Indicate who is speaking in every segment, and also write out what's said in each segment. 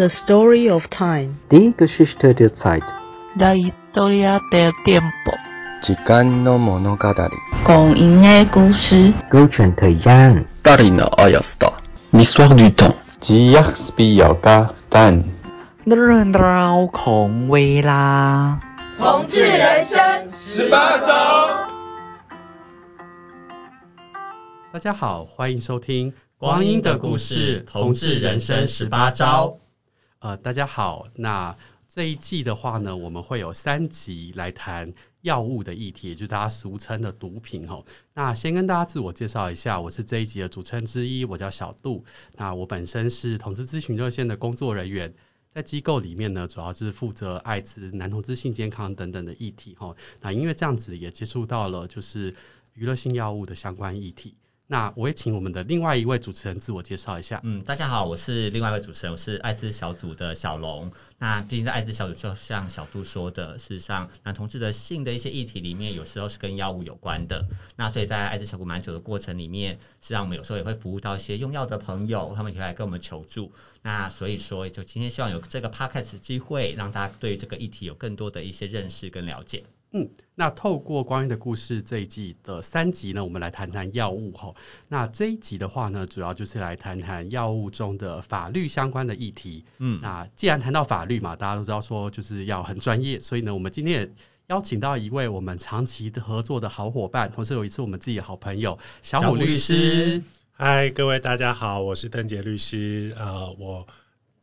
Speaker 1: The story of time.
Speaker 2: Die Geschichte der Zeit.
Speaker 3: La historia del tiempo.
Speaker 4: 时间の物語。
Speaker 3: 光阴的故事。
Speaker 2: 勾选 thời gian.
Speaker 4: Darina Ayasta.
Speaker 5: L'histoire du temps.
Speaker 6: 吉亚斯比亚嘎蛋。
Speaker 7: 日绕空未啦。
Speaker 8: 同志人生十八招。
Speaker 9: 大家好，欢迎收听《光阴的故事：同志人生十八招》。呃，大家好，那这一季的话呢，我们会有三集来谈药物的议题，也就是大家俗称的毒品吼。那先跟大家自我介绍一下，我是这一集的主持人之一，我叫小杜。那我本身是同志咨询热线的工作人员，在机构里面呢，主要是负责艾滋、男同志性健康等等的议题吼。那因为这样子也接触到了就是娱乐性药物的相关议题。那我也请我们的另外一位主持人自我介绍一下。
Speaker 10: 嗯，大家好，我是另外一位主持人，我是艾滋小组的小龙。那毕竟在艾滋小组，就像小杜说的，事实上男同志的性的一些议题里面，有时候是跟药物有关的。那所以在艾滋小组蛮久的过程里面，实际上我们有时候也会服务到一些用药的朋友，他们也来跟我们求助。那所以说，就今天希望有这个 podcast 机会，让大家对这个议题有更多的一些认识跟了解。
Speaker 9: 嗯，那透过光阴的故事这一季的三集呢，我们来谈谈药物哈。那这一集的话呢，主要就是来谈谈药物中的法律相关的议题。嗯，那既然谈到法律嘛，大家都知道说就是要很专业，所以呢，我们今天也邀请到一位我们长期的合作的好伙伴，同时有一次我们自己的好朋友小虎律师。
Speaker 11: 嗨，各位大家好，我是邓杰律师。呃，我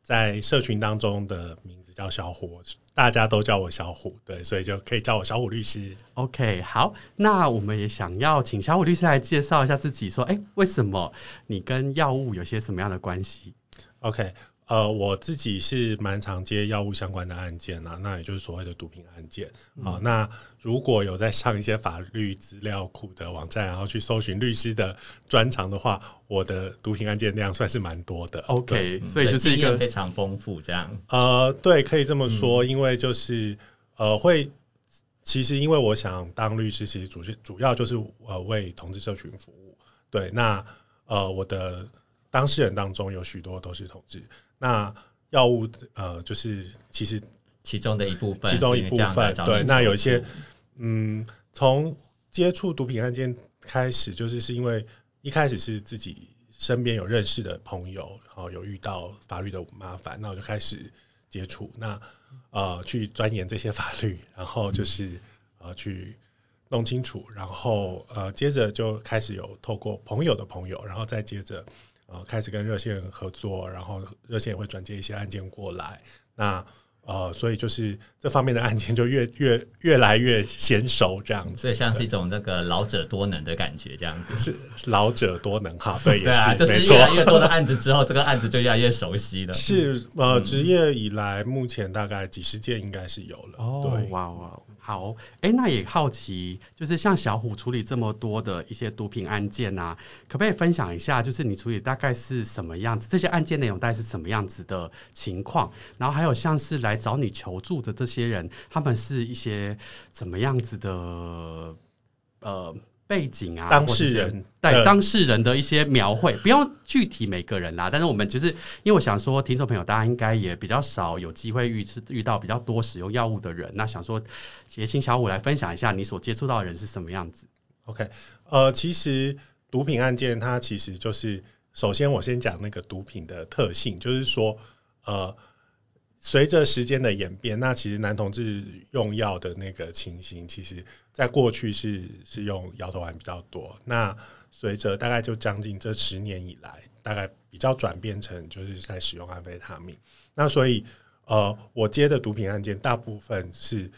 Speaker 11: 在社群当中的名字叫小虎。大家都叫我小虎，对，所以就可以叫我小虎律师。
Speaker 9: OK，好，那我们也想要请小虎律师来介绍一下自己，说，哎，为什么你跟药物有些什么样的关系
Speaker 11: ？OK。呃，我自己是蛮常接药物相关的案件啊，那也就是所谓的毒品案件。啊、嗯呃，那如果有在上一些法律资料库的网站，然后去搜寻律师的专长的话，我的毒品案件量算是蛮多的。
Speaker 9: OK，所以就是一个
Speaker 10: 非常丰富这样。
Speaker 11: 呃，对，可以这么说，嗯、因为就是呃会，其实因为我想当律师，其实主主要就是呃为同志社群服务。对，那呃我的。当事人当中有许多都是同志，那药物呃就是其实
Speaker 10: 其中的一部分，
Speaker 11: 其中一部分对。那有一些嗯，从接触毒品案件开始，就是是因为一开始是自己身边有认识的朋友，然后有遇到法律的麻烦，那我就开始接触，那呃去钻研这些法律，然后就是、嗯、呃去弄清楚，然后呃接着就开始有透过朋友的朋友，然后再接着。呃，开始跟热线合作，然后热线也会转接一些案件过来。那呃，所以就是这方面的案件就越越越来越娴熟这样子。
Speaker 10: 所以像是一种那个老者多能的感觉，这样子。
Speaker 11: 是老者多能哈，对，
Speaker 10: 对啊，就是越来越多的案子之后，这个案子就越来越熟悉了。
Speaker 11: 是呃，职业以来目前大概几十件应该是有了。
Speaker 9: 哦，对，哇哇。好，哎，那也好奇，就是像小虎处理这么多的一些毒品案件啊，可不可以分享一下，就是你处理大概是什么样子？这些案件内容大概是什么样子的情况？然后还有像是来找你求助的这些人，他们是一些怎么样子的？呃。背景啊，
Speaker 11: 当事人
Speaker 9: 对当事人的一些描绘，不用具体每个人啦，但是我们就是因为我想说，听众朋友大家应该也比较少有机会遇遇到比较多使用药物的人，那想说也请小五来分享一下你所接触到的人是什么样子。
Speaker 11: OK，呃，其实毒品案件它其实就是，首先我先讲那个毒品的特性，就是说，呃。随着时间的演变，那其实男同志用药的那个情形，其实在过去是是用摇头丸比较多。那随着大概就将近这十年以来，大概比较转变成就是在使用安非他命。那所以呃，我接的毒品案件大部分是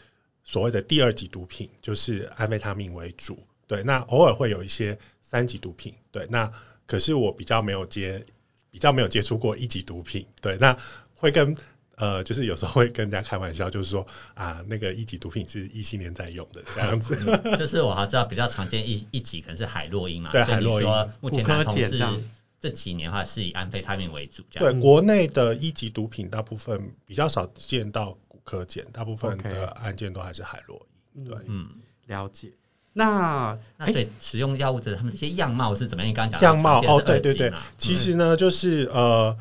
Speaker 11: 所谓的第二级毒品，就是安非他命为主。对，那偶尔会有一些三级毒品。对，那可是我比较没有接，比较没有接触过一级毒品。对，那会跟。呃，就是有时候会跟人家开玩笑，就是说啊，那个一级毒品是一七年在用的这样子。
Speaker 10: 就是我还知道比较常见一一级可能是海洛因嘛，
Speaker 11: 对，海洛因。
Speaker 10: 目前男同志这几年的话是以安非他命为主。
Speaker 11: 对，国内的一级毒品大部分比较少见到骨科碱，大部分的案件都还是海洛因。对，
Speaker 10: 嗯，
Speaker 9: 了解。那
Speaker 10: 那所以使用药物的他们一些样貌是怎么样？你刚刚讲
Speaker 11: 样貌哦，对对对，其实呢就是呃。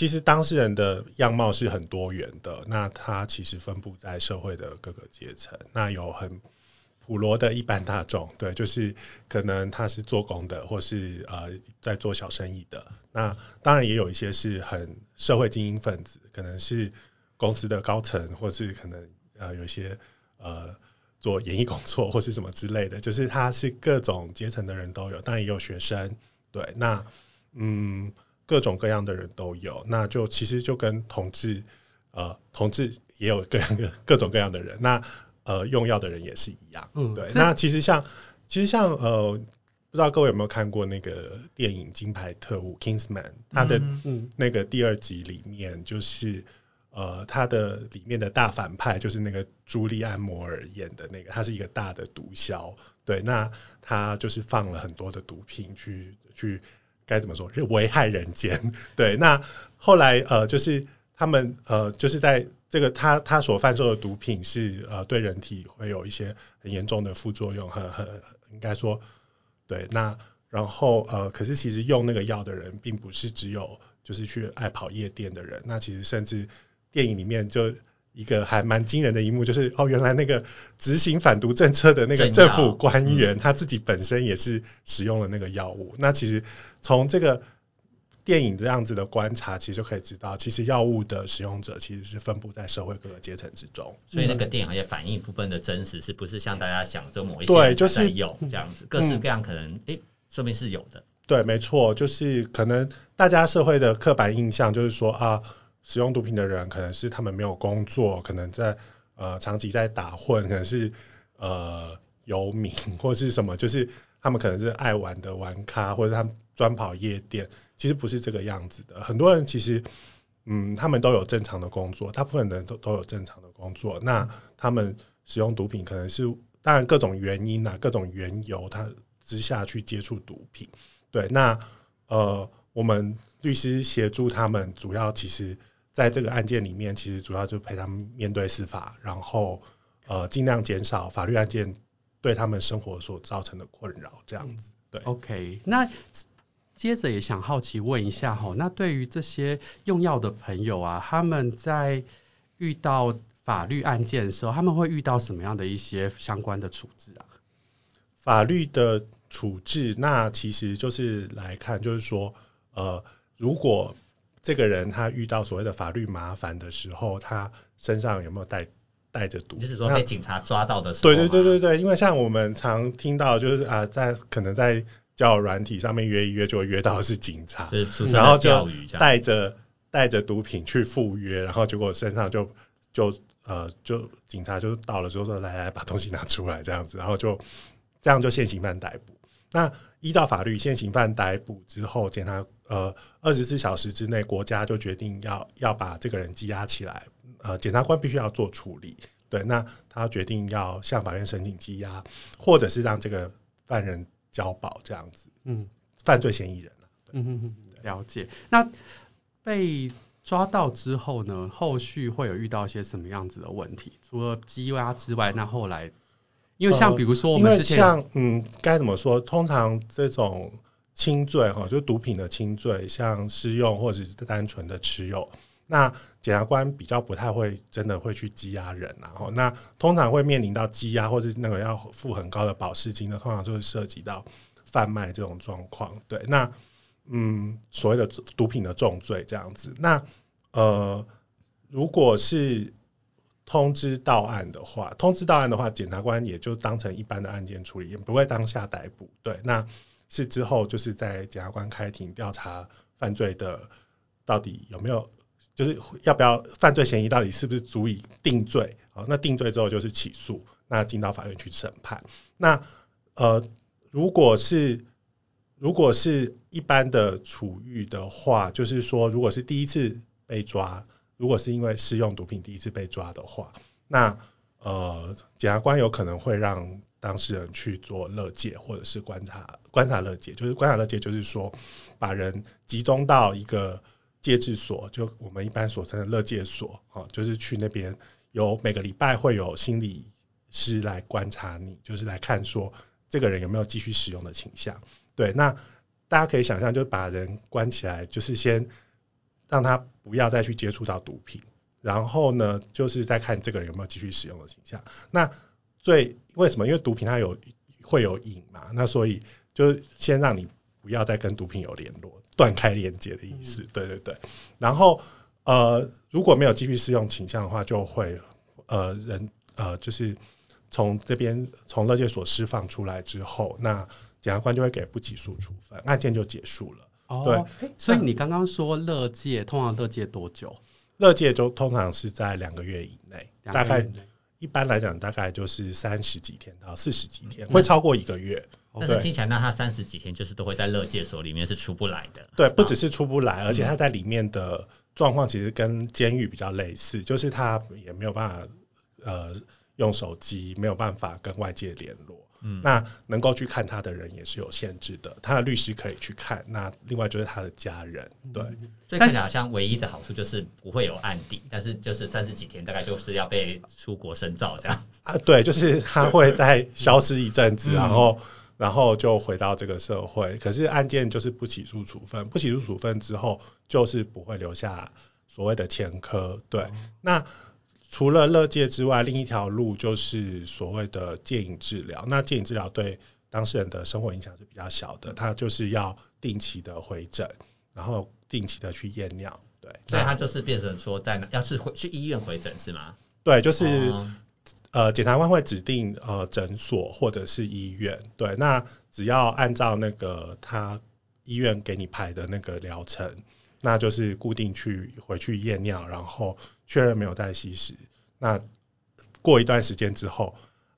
Speaker 11: 其实当事人的样貌是很多元的，那他其实分布在社会的各个阶层，那有很普罗的一般大众，对，就是可能他是做工的，或是呃在做小生意的，那当然也有一些是很社会精英分子，可能是公司的高层，或是可能呃有一些呃做演艺工作或是什么之类的，就是他是各种阶层的人都有，但也有学生，对，那嗯。各种各样的人都有，那就其实就跟同志，呃，同志也有各样各各种各样的人，那呃用药的人也是一样，嗯，对。那其实像其实像呃，不知道各位有没有看过那个电影《金牌特务》Kingsman，他的那个第二集里面，就是呃他的里面的大反派就是那个朱莉安·摩尔演的那个，他是一个大的毒枭，对，那他就是放了很多的毒品去去。该怎么说？是危害人间。对，那后来呃，就是他们呃，就是在这个他他所贩售的毒品是呃，对人体会有一些很严重的副作用，很很应该说对。那然后呃，可是其实用那个药的人，并不是只有就是去爱跑夜店的人。那其实甚至电影里面就。一个还蛮惊人的一幕，就是哦，原来那个执行反毒政策的那个政府官员，他自己本身也是使用了那个药物。那其实从这个电影这样子的观察，其实就可以知道，其实药物的使用者其实是分布在社会各个阶层之中。
Speaker 10: 所以那个电影也反映一部分的真实，是不是像大家想这某一些人在用这样子，各式各样可能诶，说明是有的。
Speaker 11: 对，没错，就是可能大家社会的刻板印象就是说啊。使用毒品的人，可能是他们没有工作，可能在呃长期在打混，可能是呃游民 或是什么，就是他们可能是爱玩的玩咖，或者他们专跑夜店。其实不是这个样子的，很多人其实嗯，他们都有正常的工作，大部分人都都有正常的工作。那他们使用毒品，可能是当然各种原因啊，各种缘由，他之下去接触毒品。对，那呃，我们律师协助他们，主要其实。在这个案件里面，其实主要就陪他们面对司法，然后呃尽量减少法律案件对他们生活所造成的困扰，这样子。对
Speaker 9: ，OK。那接着也想好奇问一下哈，那对于这些用药的朋友啊，他们在遇到法律案件的时候，他们会遇到什么样的一些相关的处置啊？
Speaker 11: 法律的处置，那其实就是来看，就是说呃如果。这个人他遇到所谓的法律麻烦的时候，他身上有没有带带着毒？
Speaker 10: 就是说被警察抓到的时候。
Speaker 11: 对对对对对，因为像我们常听到，就是啊，在可能在交友软体上面约一约，就会约到是警察，然后就带着带着毒品去赴约，然后结果身上就就呃就警察就到了之后说，来来把东西拿出来这样子，然后就这样就现行犯逮捕。那依照法律，现行犯逮捕之后，检察呃二十四小时之内，国家就决定要要把这个人羁押起来，呃，检察官必须要做处理。对，那他决定要向法院申请羁押，或者是让这个犯人交保这样子。嗯，犯罪嫌疑人。
Speaker 9: 嗯嗯嗯，了解。那被抓到之后呢，后续会有遇到一些什么样子的问题？除了羁押之外，那后来？因为像比如说我们之前，
Speaker 11: 像嗯，该怎么说？通常这种轻罪哈，就是毒品的轻罪，像私用或者是单纯的持有，那检察官比较不太会真的会去羁押人，然后那通常会面临到羁押或者那个要付很高的保释金的，通常就是涉及到贩卖这种状况。对，那嗯，所谓的毒品的重罪这样子，那呃，如果是。通知到案的话，通知到案的话，检察官也就当成一般的案件处理，也不会当下逮捕。对，那是之后就是在检察官开庭调查犯罪的到底有没有，就是要不要犯罪嫌疑到底是不是足以定罪？好，那定罪之后就是起诉，那进到法院去审判。那呃，如果是如果是一般的处遇的话，就是说，如果是第一次被抓。如果是因为施用毒品第一次被抓的话，那呃，检察官有可能会让当事人去做乐戒，或者是观察观察乐戒，就是观察乐戒，就是说把人集中到一个戒治所，就我们一般所称的乐戒所啊，就是去那边有每个礼拜会有心理师来观察你，就是来看说这个人有没有继续使用的倾向。对，那大家可以想象，就把人关起来，就是先。让他不要再去接触到毒品，然后呢，就是再看这个人有没有继续使用的倾向。那最为什么？因为毒品它有会有瘾嘛，那所以就先让你不要再跟毒品有联络，断开连接的意思。嗯、对对对。然后呃，如果没有继续使用倾向的话，就会呃人呃就是从这边从乐戒所释放出来之后，那检察官就会给不起诉处分，案件就结束了。哦，对。
Speaker 9: 所以你刚刚说乐戒通常乐戒多久？
Speaker 11: 乐戒就通常是在两个月以内，大概。一般来讲，大概就是三十几天到四十几天，会超过一个月。
Speaker 10: 但是听起来，那他三十几天就是都会在乐界所里面是出不来的。
Speaker 11: 对，不只是出不来，而且他在里面的状况其实跟监狱比较类似，就是他也没有办法呃用手机，没有办法跟外界联络。嗯，那能够去看他的人也是有限制的，他的律师可以去看，那另外就是他的家人，对。
Speaker 10: 所以看起来好像唯一的好处就是不会有案底，但是就是三十几天，大概就是要被出国深造这样。
Speaker 11: 啊，对，就是他会再消失一阵子，然后然后就回到这个社会。可是案件就是不起诉处分，不起诉处分之后，就是不会留下所谓的前科。对，那。除了乐戒之外，另一条路就是所谓的戒瘾治疗。那戒瘾治疗对当事人的生活影响是比较小的，他就是要定期的回诊，然后定期的去验尿。对，
Speaker 10: 所以他就是变成说在，在要是回去医院回诊是吗？
Speaker 11: 对，就是、哦、呃，检察官会指定呃诊所或者是医院。对，那只要按照那个他医院给你排的那个疗程。那就是固定去回去验尿，然后确认没有带吸食。那过一段时间之后，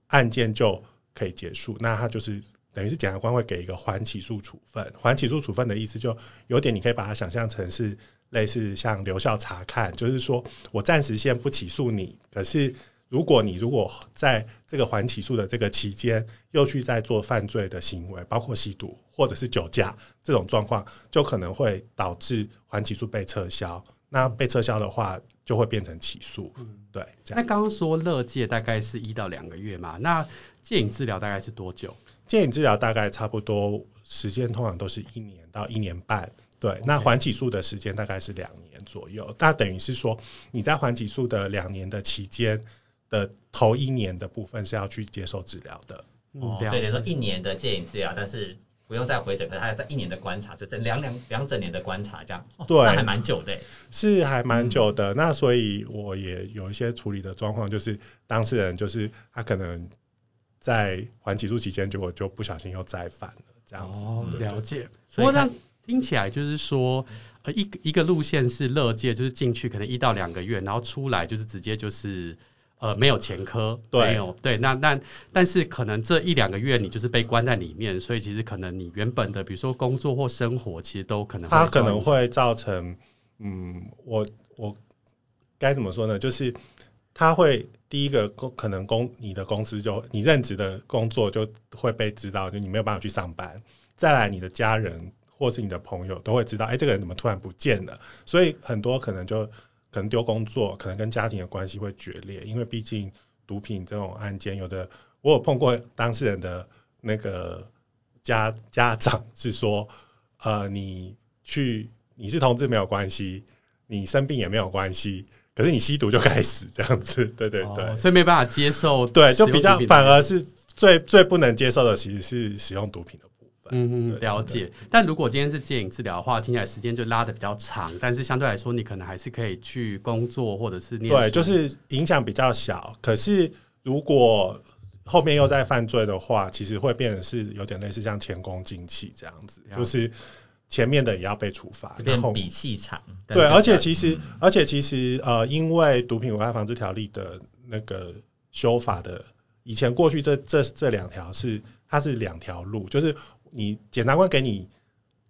Speaker 11: 案件就可以结束。那他就是等于是检察官会给一个缓起诉处分。缓起诉处分的意思就有点，你可以把它想象成是类似像留校察看，就是说我暂时先不起诉你，可是。如果你如果在这个缓起诉的这个期间又去再做犯罪的行为，包括吸毒或者是酒驾这种状况，就可能会导致缓起诉被撤销。那被撤销的话，就会变成起诉。嗯，对。
Speaker 9: 那刚刚说乐戒大概是一到两个月嘛？那戒瘾治疗大概是多久？
Speaker 11: 戒瘾治疗大概差不多时间通常都是一年到一年半。对.那缓起诉的时间大概是两年左右。那等于是说你在缓起诉的两年的期间。的头一年的部分是要去接受治疗的，
Speaker 10: 嗯，所以等于说一年的戒瘾治疗，但是不用再回诊，可是他在一年的观察，就是两两两整年的观察这样，哦、对，那还蛮久的，
Speaker 11: 是还蛮久的。嗯、那所以我也有一些处理的状况，就是当事人就是他可能在缓起诉期间，结果就不小心又再犯了这样子。
Speaker 9: 哦，了解。不过那听起来就是说，呃，一一个路线是乐界，就是进去可能一到两个月，然后出来就是直接就是。呃，没有前科，对没有对，那那但是可能这一两个月你就是被关在里面，所以其实可能你原本的比如说工作或生活，其实都可能会。
Speaker 11: 它可能会造成，嗯，我我该怎么说呢？就是他会第一个公可能公你的公司就你任职的工作就会被知道，就你没有办法去上班。再来，你的家人或是你的朋友都会知道，哎，这个人怎么突然不见了？所以很多可能就。可能丢工作，可能跟家庭的关系会决裂，因为毕竟毒品这种案件，有的我有碰过当事人的那个家家长是说，呃，你去你是同志没有关系，你生病也没有关系，可是你吸毒就该死这样子，对对对，
Speaker 9: 哦，所以没办法接受，
Speaker 11: 对，就比较反而是最最不能接受的，其实是使用毒品的。
Speaker 9: 嗯嗯，了解。但如果今天是戒瘾治疗的话，听起来时间就拉的比较长，但是相对来说，你可能还是可以去工作或者是念书。
Speaker 11: 对，就是影响比较小。可是如果后面又在犯罪的话，其实会变成是有点类似像前功尽弃这样子，就是前面的也要被处罚，
Speaker 10: 然后比气场。
Speaker 11: 对，而且其实，嗯、而且其实呃，因为毒品危害防治条例的那个修法的，以前过去这这这两条是它是两条路，就是。你检察官给你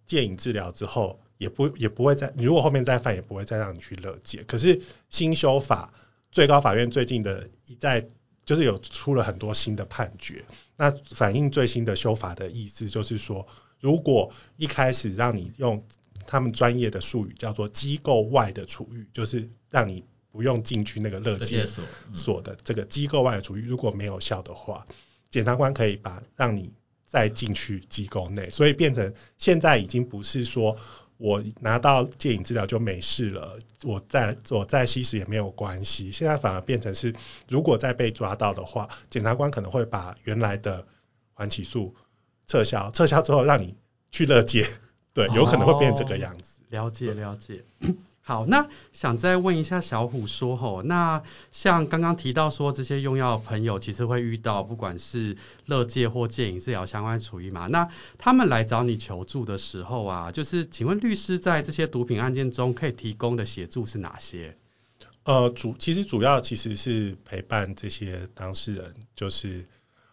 Speaker 11: 戒瘾治疗之后，也不也不会再，你如果后面再犯，也不会再让你去乐戒。可是新修法，最高法院最近的一再就是有出了很多新的判决，那反映最新的修法的意思就是说，如果一开始让你用他们专业的术语叫做机构外的处遇，就是让你不用进去那个乐戒所的这个机构外的处遇，如果没有效的话，检察官可以把让你。再进去机构内，所以变成现在已经不是说我拿到戒瘾治疗就没事了，我再我再吸食也没有关系。现在反而变成是，如果再被抓到的话，检察官可能会把原来的缓起诉撤销，撤销之后让你去乐戒，对，有可能会变成这个样子。
Speaker 9: 哦、了解了解。好，那想再问一下小虎说吼，那像刚刚提到说这些用药朋友其实会遇到不管是乐戒或戒瘾治疗相关处遇嘛，那他们来找你求助的时候啊，就是请问律师在这些毒品案件中可以提供的协助是哪些？
Speaker 11: 呃，主其实主要其实是陪伴这些当事人，就是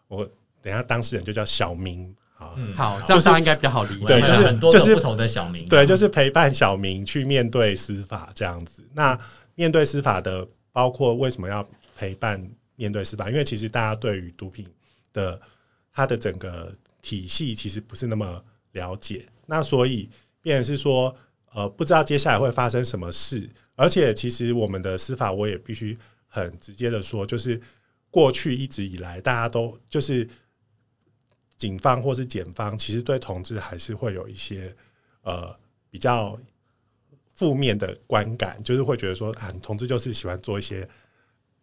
Speaker 11: 我等下当事人就叫小明。
Speaker 9: 嗯，好，这样大家应该比较好理解。
Speaker 11: 对，就是
Speaker 10: 很多种不同的小明。
Speaker 11: 对，就是陪伴小明去面对司法这样子。那面对司法的，包括为什么要陪伴面对司法？因为其实大家对于毒品的它的整个体系其实不是那么了解。那所以，变成是说，呃，不知道接下来会发生什么事。而且，其实我们的司法，我也必须很直接的说，就是过去一直以来，大家都就是。警方或是检方，其实对同志还是会有一些呃比较负面的观感，就是会觉得说啊，同志就是喜欢做一些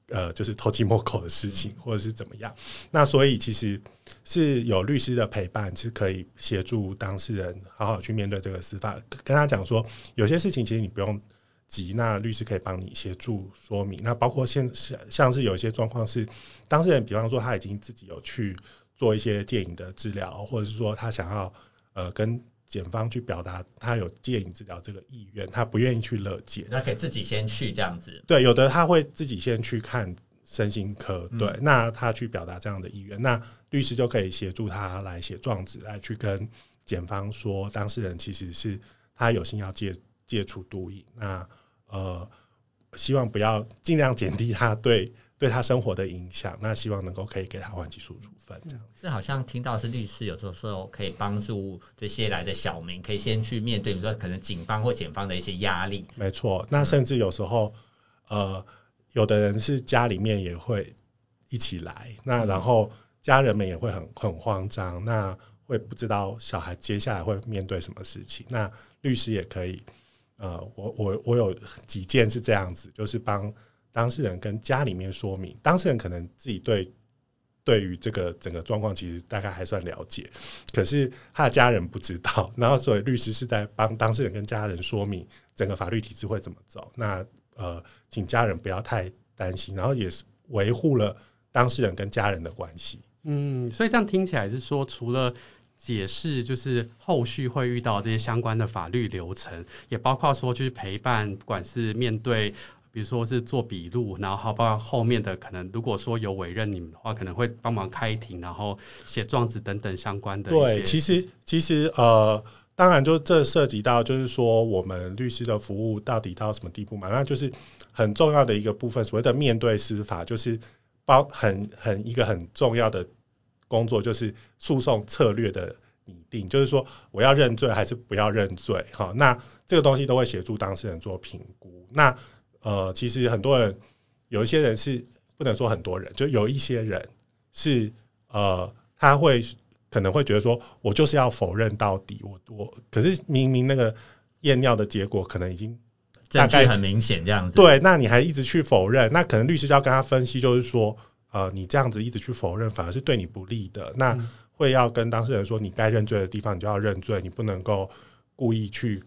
Speaker 11: 呃就是偷鸡摸狗的事情，或者是怎么样。那所以其实是有律师的陪伴，是可以协助当事人好好去面对这个司法。跟他讲说，有些事情其实你不用急，那律师可以帮你协助说明。那包括现像像是有一些状况是当事人，比方说他已经自己有去。做一些戒瘾的治疗，或者是说他想要呃跟检方去表达他有戒瘾治疗这个意愿，他不愿意去乐戒，
Speaker 10: 那可以自己先去这样子。
Speaker 11: 对，有的他会自己先去看身心科，对，
Speaker 10: 嗯、
Speaker 11: 那他去表达这样的意愿，那律师就可以协助他来写状子，来去跟检方说当事人其实是他有心要戒戒除毒瘾，那呃希望不要尽量减低他对。对他生活的影响，那希望能够可以给他缓起诉处分这样。
Speaker 10: 是好像听到是律师有的时候可以帮助这些来的小民，可以先去面对，比如说可能警方或检方的一些压力。
Speaker 11: 没错，那甚至有时候，呃，有的人是家里面也会一起来，那然后家人们也会很很慌张，那会不知道小孩接下来会面对什么事情。那律师也可以，呃，我我我有几件是这样子，就是帮。当事人跟家里面说明，当事人可能自己对对于这个整个状况其实大概还算了解，可是他的家人不知道，然后所以律师是在帮当事人跟家人说明整个法律体制会怎么走。那呃，请家人不要太担心，然后也是维护了当事人跟家人的关系。
Speaker 9: 嗯，所以这样听起来是说，除了解释，就是后续会遇到这些相关的法律流程，也包括说去陪伴，不管是面对。比如说是做笔录，然后包括后面的可能，如果说有委任你们的话，可能会帮忙开庭，然后写状子等等相关的。
Speaker 11: 对，其实其实呃，当然就这涉及到就是说我们律师的服务到底到什么地步嘛？那就是很重要的一个部分，所谓的面对司法，就是包很很一个很重要的工作，就是诉讼策略的拟定，就是说我要认罪还是不要认罪？哈，那这个东西都会协助当事人做评估。那呃，其实很多人，有一些人是不能说很多人，就有一些人是呃，他会可能会觉得说，我就是要否认到底，我我可是明明那个验尿的结果可能已经
Speaker 10: 证据很明显这样子，
Speaker 11: 对，那你还一直去否认，那可能律师就要跟他分析，就是说，呃，你这样子一直去否认，反而是对你不利的，那会要跟当事人说，你该认罪的地方你就要认罪，你不能够故意去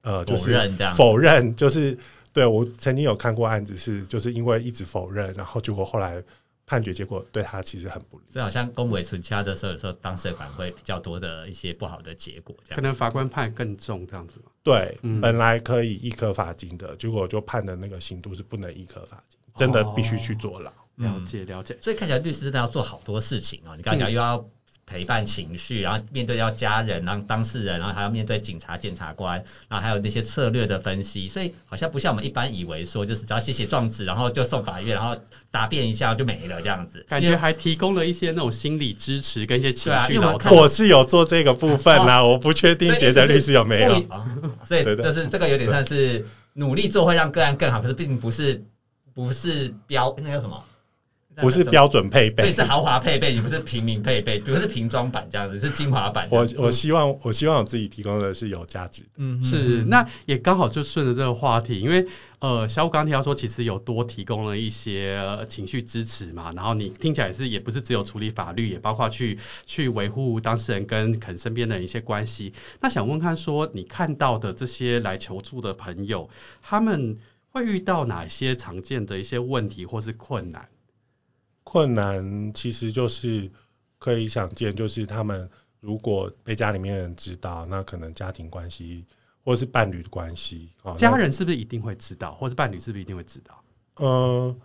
Speaker 11: 呃，就是否认，否认就是。对，我曾经有看过案子，是就是因为一直否认，然后结果后来判决结果对他其实很不利。
Speaker 10: 就好像公委存掐的时候，有时候当事人可能会比较多的一些不好的结果，这样。
Speaker 9: 可能法官判更重这样子？
Speaker 11: 对，嗯、本来可以一颗罚金的，结果就判的那个刑度是不能一颗罚金，真的必须去坐牢。
Speaker 9: 了解了解。
Speaker 10: 所以看起来律师真的要做好多事情哦。你刚才讲又要。陪伴情绪，然后面对要家人，然后当事人，然后还要面对警察、检察官，然后还有那些策略的分析，所以好像不像我们一般以为说，就是只要写写状纸，然后就送法院，然后答辩一下就没了这样子。
Speaker 9: 感觉还提供了一些那种心理支持跟一些情绪。
Speaker 11: 对啊，我是有做这个部分啦，哦、我不确定别的律师有没有。
Speaker 10: 所以 就是这个有点像是努力做会让个案更好，可是并不是不是标那个什么。
Speaker 11: 不是标准配备，
Speaker 10: 对，是豪华配备，你不是平民配备，不是平装版这样子，是精华版。
Speaker 11: 我我希望我希望我自己提供的是有价值的。
Speaker 9: 嗯，是，那也刚好就顺着这个话题，因为呃，小五刚提到说，其实有多提供了一些情绪支持嘛，然后你听起来是也不是只有处理法律，也包括去去维护当事人跟可能身边的人一些关系。那想问看说，你看到的这些来求助的朋友，他们会遇到哪些常见的一些问题或是困难？
Speaker 11: 困难其实就是可以想见，就是他们如果被家里面人知道，那可能家庭关系或是伴侣的关系，
Speaker 9: 家人是不是一定会知道，或是伴侣是不是一定会知道？
Speaker 11: 呃，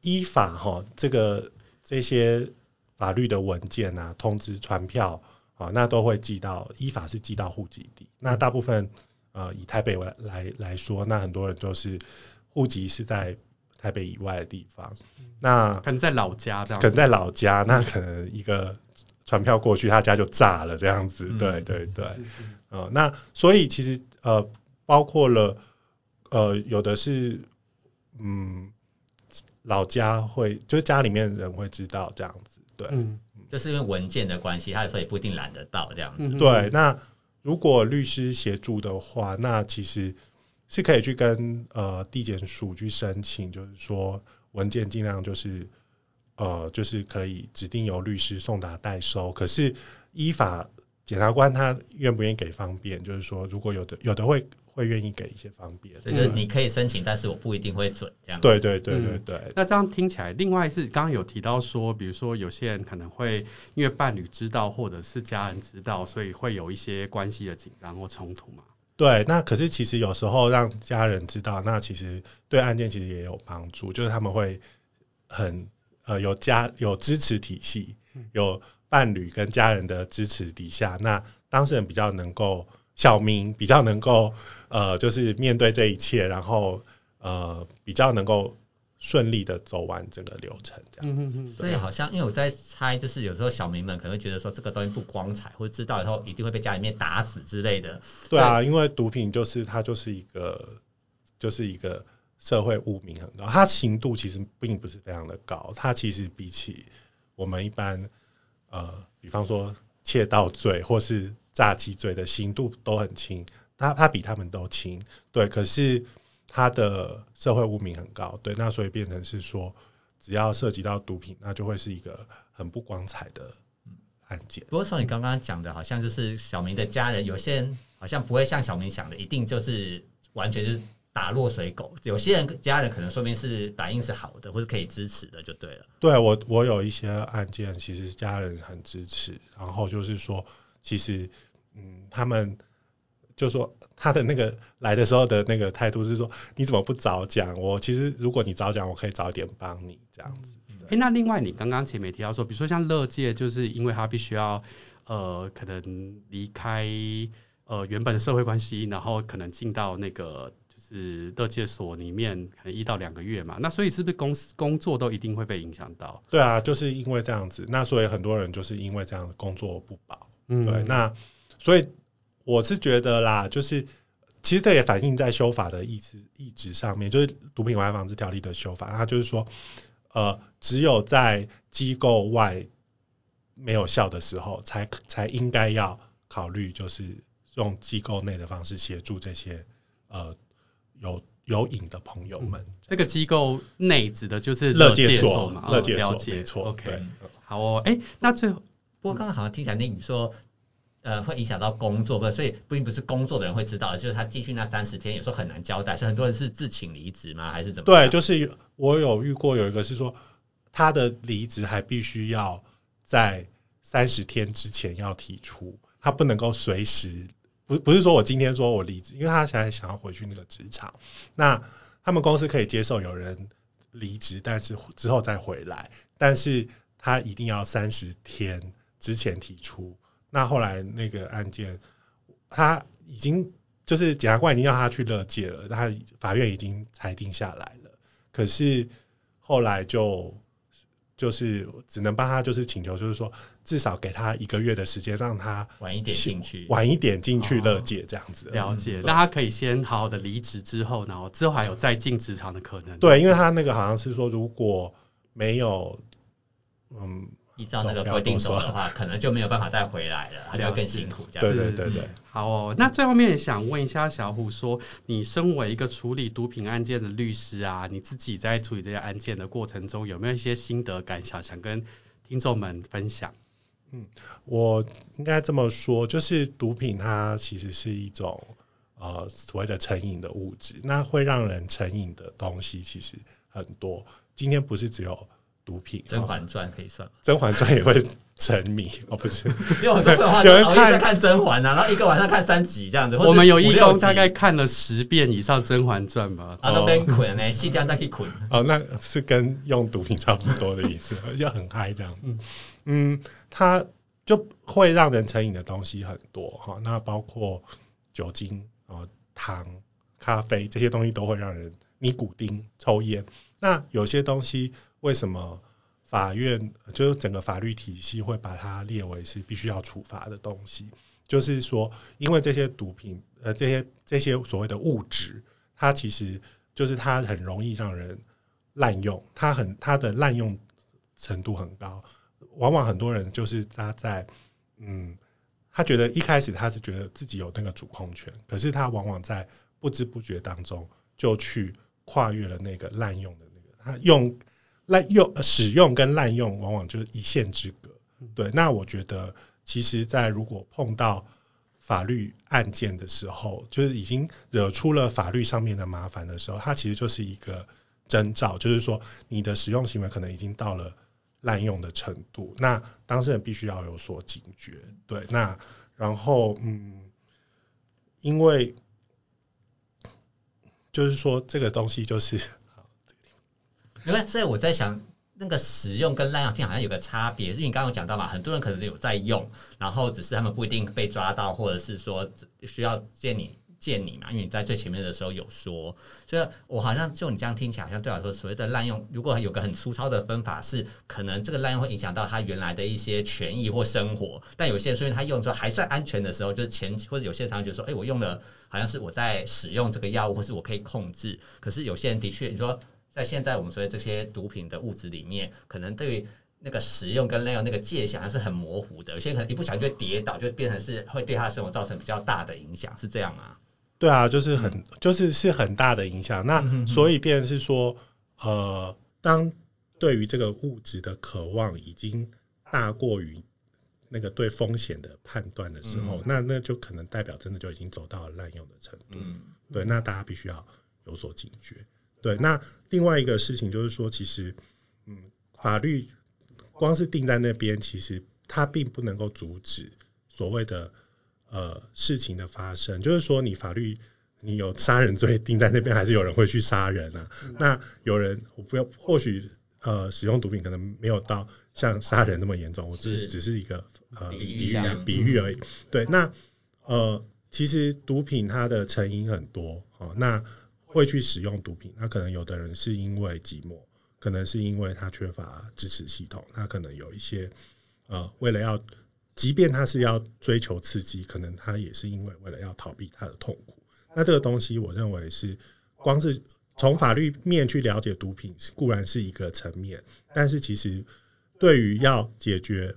Speaker 11: 依法哈，这个这些法律的文件啊、通知、传票啊，那都会寄到依法是寄到户籍地。那大部分呃以台北来来来说，那很多人都是户籍是在。台北以外的地方，那
Speaker 9: 可能在老家这样，
Speaker 11: 可能在老家，那可能一个传票过去，他家就炸了这样子。嗯、对对对，呃，那所以其实呃，包括了呃，有的是嗯，老家会，就是家里面人会知道这样子。对，
Speaker 10: 嗯，就是因为文件的关系，他有时候也不一定拦得到这样子。
Speaker 11: 嗯、对，那如果律师协助的话，那其实。是可以去跟呃地检署去申请，就是说文件尽量就是呃就是可以指定由律师送达代收。可是依法检察官他愿不愿意给方便？就是说如果有的有的会会愿意给一些方便，
Speaker 10: 所以就是你可以申请，但是我不一定会准这样。
Speaker 11: 对对对对对、嗯。
Speaker 9: 那这样听起来，另外是刚刚有提到说，比如说有些人可能会因为伴侣知道或者是家人知道，所以会有一些关系的紧张或冲突嘛。
Speaker 11: 对，那可是其实有时候让家人知道，那其实对案件其实也有帮助，就是他们会很呃有家有支持体系，有伴侣跟家人的支持底下，那当事人比较能够小明比较能够呃就是面对这一切，然后呃比较能够。顺利的走完整个流程，这样。嗯嗯嗯。
Speaker 10: 所以好像，因为我在猜，就是有时候小民们可能会觉得说这个东西不光彩，或者知道以后一定会被家里面打死之类的。
Speaker 11: 对啊，因为毒品就是它就是一个就是一个社会污名很高，它刑度其实并不是非常的高，它其实比起我们一般呃，比方说窃盗罪或是诈欺罪的刑度都很轻，它它比他们都轻。对，可是。他的社会污名很高，对，那所以变成是说，只要涉及到毒品，那就会是一个很不光彩的案件。
Speaker 10: 不过从你刚刚讲的，好像就是小明的家人，有些人好像不会像小明想的，一定就是完全是打落水狗。有些人家人可能说明是反应是好的，或是可以支持的，就对了。
Speaker 11: 对，我我有一些案件，其实家人很支持，然后就是说，其实嗯，他们。就说他的那个来的时候的那个态度是说，你怎么不早讲？我其实如果你早讲，我可以早点帮你这样子。
Speaker 9: 哎、欸，那另外你刚刚前面提到说，比如说像乐界，就是因为他必须要呃可能离开呃原本的社会关系，然后可能进到那个就是乐界所里面，可能一到两个月嘛。那所以是不是公司工作都一定会被影响到？
Speaker 11: 对啊，就是因为这样子，那所以很多人就是因为这样的工作不保。嗯，对，那所以。我是觉得啦，就是其实这也反映在修法的意思意志上面，就是毒品危害防治条例的修法，它就是说，呃，只有在机构外没有效的时候，才才应该要考虑，就是用机构内的方式协助这些呃有有瘾的朋友们。
Speaker 9: 嗯、这个机构内指的就是
Speaker 11: 乐戒所
Speaker 9: 嘛？
Speaker 11: 乐戒所，
Speaker 9: 了解，
Speaker 11: 没错。
Speaker 9: OK，好哦，哎，那最后，
Speaker 10: 不过刚刚好像听起来那你说。呃，会影响到工作，不，所以并不是工作的人会知道，就是他进去那三十天，有时候很难交代，所以很多人是自请离职吗？还是怎么？
Speaker 11: 对，就是我有遇过有一个是说，他的离职还必须要在三十天之前要提出，他不能够随时，不不是说我今天说我离职，因为他现在想要回去那个职场，那他们公司可以接受有人离职，但是之后再回来，但是他一定要三十天之前提出。那后来那个案件，他已经就是检察官已经要他去勒戒了，他法院已经裁定下来了。可是后来就就是只能帮他就是请求，就是说至少给他一个月的时间，让他
Speaker 10: 晚一点进去，
Speaker 11: 晚一点进去勒戒这样子。
Speaker 9: 哦、了解，那他可以先好好的离职之后，然后之后还有再进职场的可能。
Speaker 11: 对，因为他那个好像是说，如果没有嗯。
Speaker 10: 依照那个规定走的话，可能就没有办法再回来了，他就要更辛苦这样。
Speaker 11: 对对对对。
Speaker 9: 好哦，那最后面想问一下小虎说，你身为一个处理毒品案件的律师啊，你自己在处理这些案件的过程中，有没有一些心得感想想跟听众们分享？
Speaker 11: 嗯，我应该这么说，就是毒品它其实是一种呃所谓的成瘾的物质，那会让人成瘾的东西其实很多。今天不是只有。毒品《甄
Speaker 10: 嬛传》可以算吗？
Speaker 11: 《甄嬛传》也会沉迷哦，不是，
Speaker 10: 因为我说实话，有人在看《甄嬛》啊，然后一个晚上看三集这样子。
Speaker 9: 我们有义工大概看了十遍以上《甄嬛传》吧。
Speaker 10: 啊，都跟捆呢，细掉再去捆。
Speaker 11: 哦，那是跟用毒品差不多的意思，就很嗨这样子。嗯，它就会让人成瘾的东西很多哈，那包括酒精啊、糖、咖啡这些东西都会让人，尼古丁、抽烟。那有些东西为什么法院就是整个法律体系会把它列为是必须要处罚的东西？就是说，因为这些毒品，呃，这些这些所谓的物质，它其实就是它很容易让人滥用，它很它的滥用程度很高，往往很多人就是他在嗯，他觉得一开始他是觉得自己有那个主控权，可是他往往在不知不觉当中就去跨越了那个滥用的。他用滥用使用跟滥用往往就是一线之隔，对。那我觉得，其实，在如果碰到法律案件的时候，就是已经惹出了法律上面的麻烦的时候，它其实就是一个征兆，就是说你的使用行为可能已经到了滥用的程度，那当事人必须要有所警觉，对。那然后，嗯，因为就是说这个东西就是。
Speaker 10: 因为所以我在想，那个使用跟滥用听好像有个差别，是你刚刚有讲到嘛，很多人可能有在用，然后只是他们不一定被抓到，或者是说需要见你见你嘛，因为你在最前面的时候有说，所以我好像就你这样听起来，好像对我来说所谓的滥用，如果有个很粗糙的分法是，可能这个滥用会影响到他原来的一些权益或生活，但有些人所以他用之后还算安全的时候，就是前或者有些人常常觉得说，哎，我用了好像是我在使用这个药物，或是我可以控制，可是有些人的确你说。在现在我们说的这些毒品的物质里面，可能对于那个使用跟滥用那个界限还是很模糊的。有些人可能一不小心就跌倒，就变成是会对他的生活造成比较大的影响，是这样吗？
Speaker 11: 对啊，就是很就是是很大的影响。那所以变成是说，呃，当对于这个物质的渴望已经大过于那个对风险的判断的时候，那那就可能代表真的就已经走到了滥用的程度。对，那大家必须要有所警觉。对，那另外一个事情就是说，其实，嗯，法律光是定在那边，其实它并不能够阻止所谓的呃事情的发生。就是说，你法律你有杀人罪定在那边，还是有人会去杀人啊？那有人我不要，或许呃使用毒品可能没有到像杀人那么严重，我只是只是一个呃比喻比喻而已。对，那呃其实毒品它的成因很多，哦，那。会去使用毒品，那可能有的人是因为寂寞，可能是因为他缺乏支持系统，他可能有一些呃，为了要，即便他是要追求刺激，可能他也是因为为了要逃避他的痛苦。那这个东西，我认为是光是从法律面去了解毒品，固然是一个层面，但是其实对于要解决。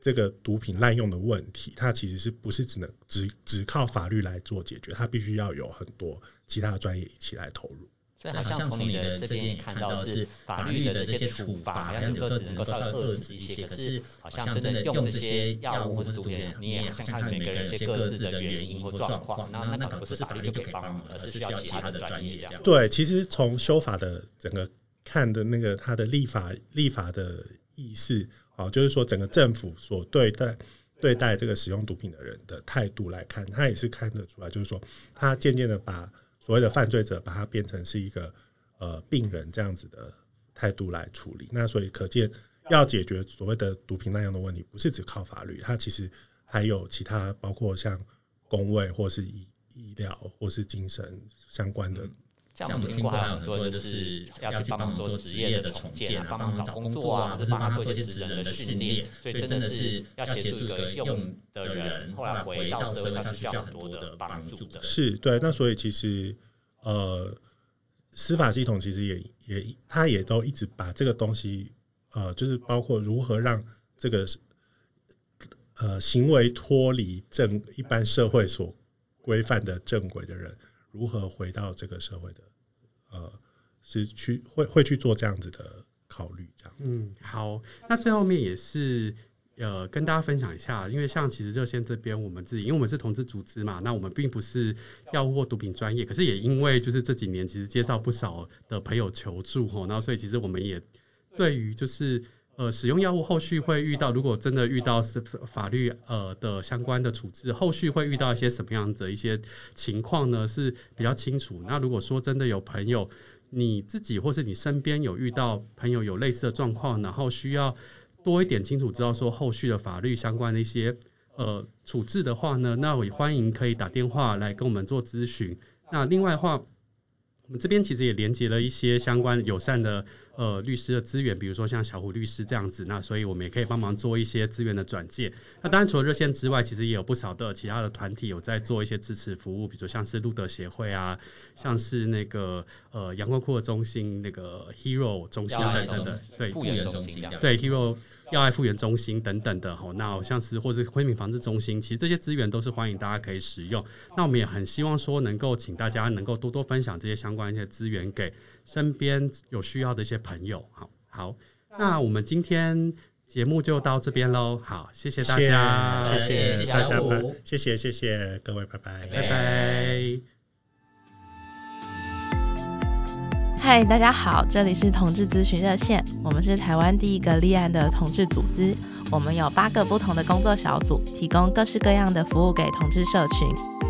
Speaker 11: 这个毒品滥用的问题，它其实是不是只能只只靠法律来做解决？它必须要有很多其他的专业一起来投入。
Speaker 10: 所以好像从你的这边看到是法律的这些处罚，好像有时候只能够稍微遏制一些。可是好像真的用这些药物或者毒品，你也好像看每个人一些各自的原因或状况。那那可不是法律就可以帮忙，而是需要其他的专业这样。
Speaker 11: 对，其实从修法的整个看的那个它的立法立法的意思。哦，就是说整个政府所对待对待这个使用毒品的人的态度来看，他也是看得出来，就是说他渐渐的把所谓的犯罪者把他变成是一个呃病人这样子的态度来处理。那所以可见，要解决所谓的毒品滥用的问题，不是只靠法律，它其实还有其他，包括像公卫或是医医疗或是精神相关的。
Speaker 10: 像我们听过还有很多人就是要去帮忙做职业的重建啊，帮忙找工作啊，或者帮他做一些职能的训练，所以真的是要协助一个用的人，后来回到社会上是需要很多的帮助的。
Speaker 11: 是，对，那所以其实呃，司法系统其实也也，他也都一直把这个东西，呃，就是包括如何让这个呃行为脱离正一般社会所规范的正轨的人，如何回到这个社会的，呃，是去会会去做这样子的考虑，这样。
Speaker 9: 嗯，好，那最后面也是。呃，跟大家分享一下，因为像其实热线这边，我们自己，因为我们是同志组织嘛，那我们并不是药物或毒品专业，可是也因为就是这几年其实接到不少的朋友求助吼，然后所以其实我们也对于就是呃使用药物后续会遇到，如果真的遇到是法律呃的相关的处置，后续会遇到一些什么样的一些情况呢？是比较清楚。那如果说真的有朋友你自己或是你身边有遇到朋友有类似的状况，然后需要。多一点清楚知道说后续的法律相关的一些呃处置的话呢，那我也欢迎可以打电话来跟我们做咨询。那另外的话，我们这边其实也连接了一些相关友善的呃律师的资源，比如说像小虎律师这样子，那所以我们也可以帮忙做一些资源的转介。那当然除了热线之外，其实也有不少的其他的团体有在做一些支持服务，比如说像是路德协会啊，像是那个呃阳光酷的中心那个 Hero 中心等等的，对，
Speaker 10: 复原中心，
Speaker 9: 对 Hero。要爱复原中心等等的吼，那像是或是昆明防治中心，其实这些资源都是欢迎大家可以使用。那我们也很希望说能够请大家能够多多分享这些相关一些资源给身边有需要的一些朋友。好，好，那我们今天节目就到这边喽。好，谢谢大家，
Speaker 11: 谢谢，谢谢大家，谢谢谢谢各位，拜拜，
Speaker 9: 拜拜。
Speaker 3: 嗨，大家好，这里是同志咨询热线，我们是台湾第一个立案的同志组织，我们有八个不同的工作小组，提供各式各样的服务给同志社群。